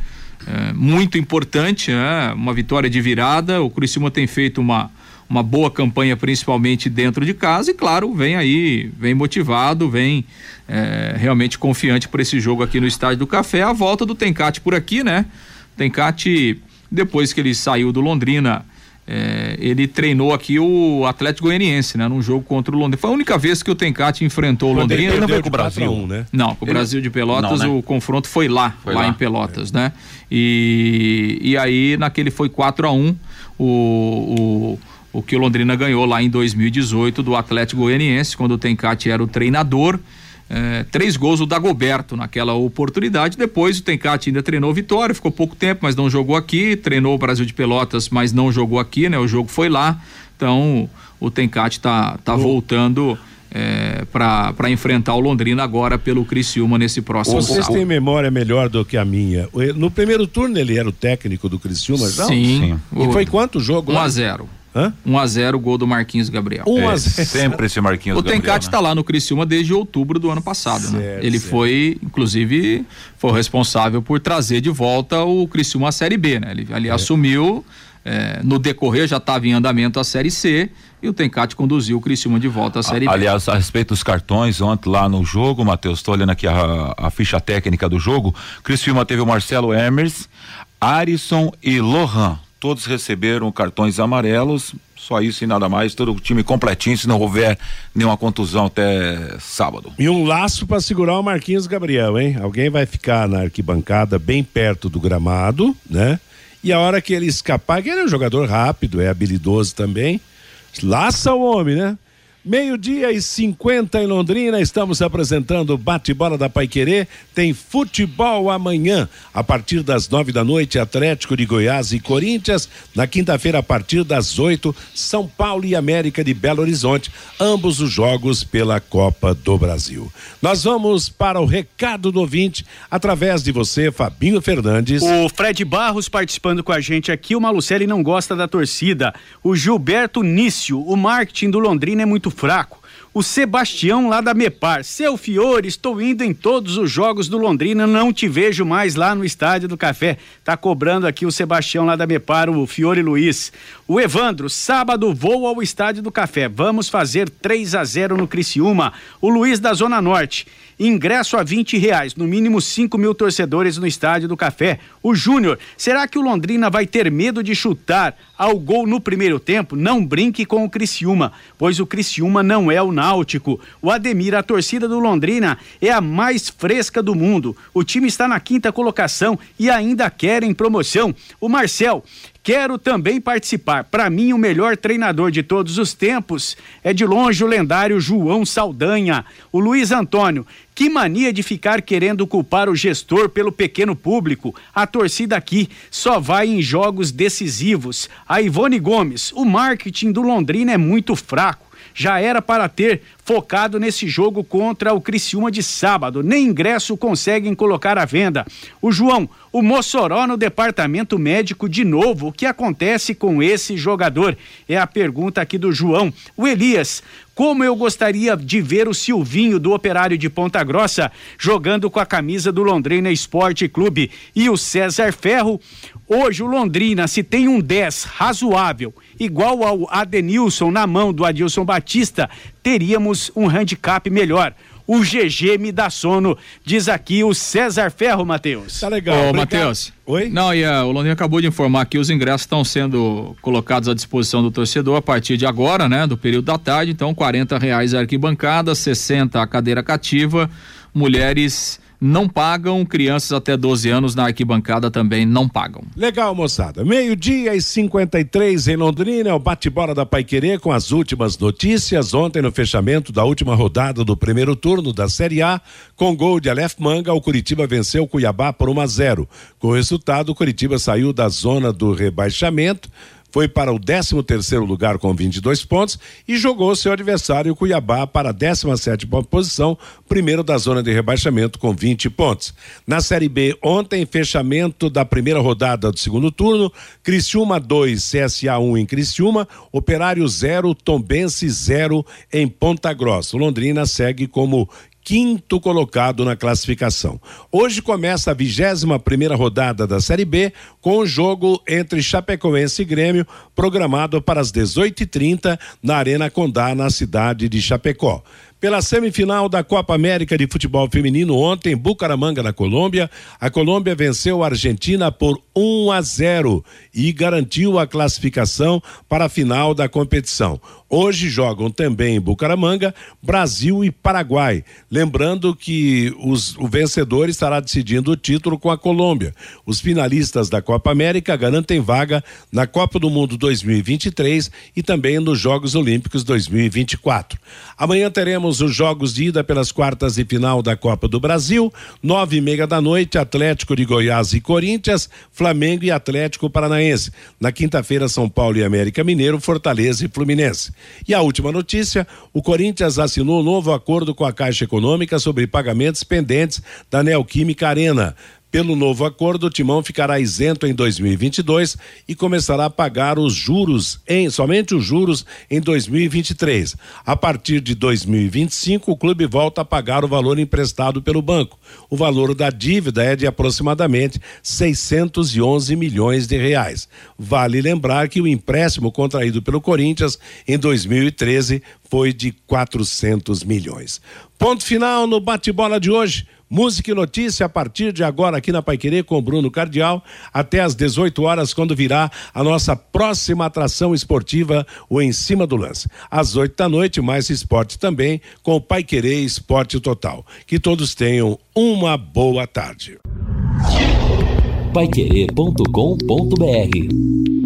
é, muito importante, né? Uma vitória de virada, o Criciúma tem feito uma uma boa campanha, principalmente dentro de casa, e claro, vem aí, vem motivado, vem é, realmente confiante para esse jogo aqui no Estádio do Café. A volta do Tencate por aqui, né? Tencati, depois que ele saiu do Londrina, é, ele treinou aqui o Atlético Goianiense, né? Num jogo contra o Londrina. Foi a única vez que o Tencati enfrentou o Londrina. Ele não veio com o Brasil, 1, né? Não, com o Brasil de Pelotas não, né? o confronto foi lá, foi lá, lá, em Pelotas, é. né? E, e aí naquele foi 4 a 1 o, o, o que o Londrina ganhou lá em 2018 do Atlético Goianiense, quando o Tencati era o treinador. É, três gols o Dagoberto naquela oportunidade. Depois o Tencati ainda treinou Vitória, ficou pouco tempo, mas não jogou aqui. Treinou o Brasil de Pelotas, mas não jogou aqui, né? O jogo foi lá. Então o Tencati tá, tá voltando. É, para enfrentar o Londrina agora pelo Criciúma nesse próximo Vocês têm memória melhor do que a minha. No primeiro turno ele era o técnico do Criciúma, já? Sim. Sim. E foi quanto o jogo? 1 a 0 Hã? 1 a 0 gol do Marquinhos Gabriel. 1 a 0. É, sempre esse Marquinhos o Gabriel. O Tencate está né? lá no Criciúma desde outubro do ano passado, né? certo, né? Ele certo. foi, inclusive, foi o responsável por trazer de volta o Criciúma à Série B, né? Ele ali é. assumiu, é, no decorrer já estava em andamento a Série C e o Tencate conduziu o Criciúma de volta à Série a, B. Aliás, a respeito dos cartões, ontem lá no jogo, Matheus, estou olhando aqui a, a, ficha técnica do jogo, Criciúma teve o Marcelo Hermes, Arisson e Lohan todos receberam cartões amarelos, só isso e nada mais, todo o time completinho, se não houver nenhuma contusão até sábado. E um laço para segurar o Marquinhos Gabriel, hein? Alguém vai ficar na arquibancada bem perto do gramado, né? E a hora que ele escapar, que ele é um jogador rápido, é habilidoso também, laça o homem, né? Meio-dia e 50 em Londrina, estamos apresentando o bate-bola da Paiquerê. Tem futebol amanhã, a partir das nove da noite, Atlético de Goiás e Corinthians. Na quinta-feira, a partir das oito, São Paulo e América de Belo Horizonte. Ambos os jogos pela Copa do Brasil. Nós vamos para o recado do ouvinte, através de você, Fabinho Fernandes. O Fred Barros participando com a gente aqui. O Malucelli não gosta da torcida. O Gilberto Nício, o marketing do Londrina é muito fraco. O Sebastião lá da Mepar. Seu Fiore, estou indo em todos os jogos do Londrina, não te vejo mais lá no Estádio do Café. Tá cobrando aqui o Sebastião lá da Mepar, o Fiore Luiz. O Evandro, sábado vou ao Estádio do Café. Vamos fazer 3 a 0 no Criciúma. O Luiz da Zona Norte. Ingresso a 20 reais, no mínimo 5 mil torcedores no Estádio do Café. O Júnior, será que o Londrina vai ter medo de chutar ao gol no primeiro tempo? Não brinque com o Criciúma, pois o Criciúma não é o Náutico. O Ademir, a torcida do Londrina é a mais fresca do mundo. O time está na quinta colocação e ainda querem promoção. O Marcel, Quero também participar. Para mim, o melhor treinador de todos os tempos é de longe o lendário João Saldanha. O Luiz Antônio, que mania de ficar querendo culpar o gestor pelo pequeno público. A torcida aqui só vai em jogos decisivos. A Ivone Gomes, o marketing do Londrina é muito fraco já era para ter focado nesse jogo contra o Criciúma de sábado. Nem ingresso conseguem colocar à venda. O João, o Mossoró no departamento médico de novo. O que acontece com esse jogador? É a pergunta aqui do João. O Elias, como eu gostaria de ver o Silvinho do Operário de Ponta Grossa jogando com a camisa do Londrina Esporte Clube e o César Ferro. Hoje o Londrina, se tem um 10 razoável, igual ao Adenilson na mão do Adilson Batista, teríamos um handicap melhor. O GG me dá sono, diz aqui o César Ferro, Matheus. Tá legal. Ô, Matheus. Oi? Não, e a, o Londrina acabou de informar que os ingressos estão sendo colocados à disposição do torcedor a partir de agora, né? Do período da tarde. Então, quarenta reais a arquibancada, 60 a cadeira cativa, mulheres não pagam, crianças até 12 anos na arquibancada também não pagam. Legal, moçada. Meio-dia e 53 em Londrina, é o bate-bola da Paiquerê com as últimas notícias. Ontem, no fechamento da última rodada do primeiro turno da Série A, com gol de Aleph Manga, o Curitiba venceu o Cuiabá por 1 a 0. Com o resultado, o Curitiba saiu da zona do rebaixamento foi para o 13 terceiro lugar com 22 pontos e jogou seu adversário Cuiabá para a 17 posição, primeiro da zona de rebaixamento com 20 pontos. Na Série B, ontem, fechamento da primeira rodada do segundo turno, Criciúma 2, CSA 1 em Criciúma, Operário 0, Tombense 0 em Ponta Grossa. Londrina segue como quinto colocado na classificação. Hoje começa a vigésima primeira rodada da Série B com o jogo entre Chapecoense e Grêmio programado para as 18h30 na Arena Condá na cidade de Chapecó. Pela semifinal da Copa América de Futebol Feminino ontem, em Bucaramanga, na Colômbia, a Colômbia venceu a Argentina por 1 a 0 e garantiu a classificação para a final da competição. Hoje jogam também em Bucaramanga, Brasil e Paraguai. Lembrando que os, o vencedor estará decidindo o título com a Colômbia. Os finalistas da Copa América garantem vaga na Copa do Mundo 2023 e também nos Jogos Olímpicos 2024. Amanhã teremos os jogos de ida pelas quartas de final da Copa do Brasil, nove e meia da noite, Atlético de Goiás e Corinthians, Flamengo e Atlético Paranaense. Na quinta-feira, São Paulo e América Mineiro, Fortaleza e Fluminense. E a última notícia: o Corinthians assinou um novo acordo com a Caixa Econômica sobre pagamentos pendentes da Neoquímica Arena. Pelo novo acordo, o Timão ficará isento em 2022 e começará a pagar os juros em somente os juros em 2023. A partir de 2025, o clube volta a pagar o valor emprestado pelo banco. O valor da dívida é de aproximadamente 611 milhões de reais. Vale lembrar que o empréstimo contraído pelo Corinthians em 2013 foi de 400 milhões. Ponto final no bate-bola de hoje. Música e notícia a partir de agora aqui na Paiquerê com Bruno Cardial, até às 18 horas, quando virá a nossa próxima atração esportiva, o Em Cima do Lance. Às 8 da noite, mais esporte também, com o Paiquerê Esporte Total. Que todos tenham uma boa tarde. Paiquerê.com.br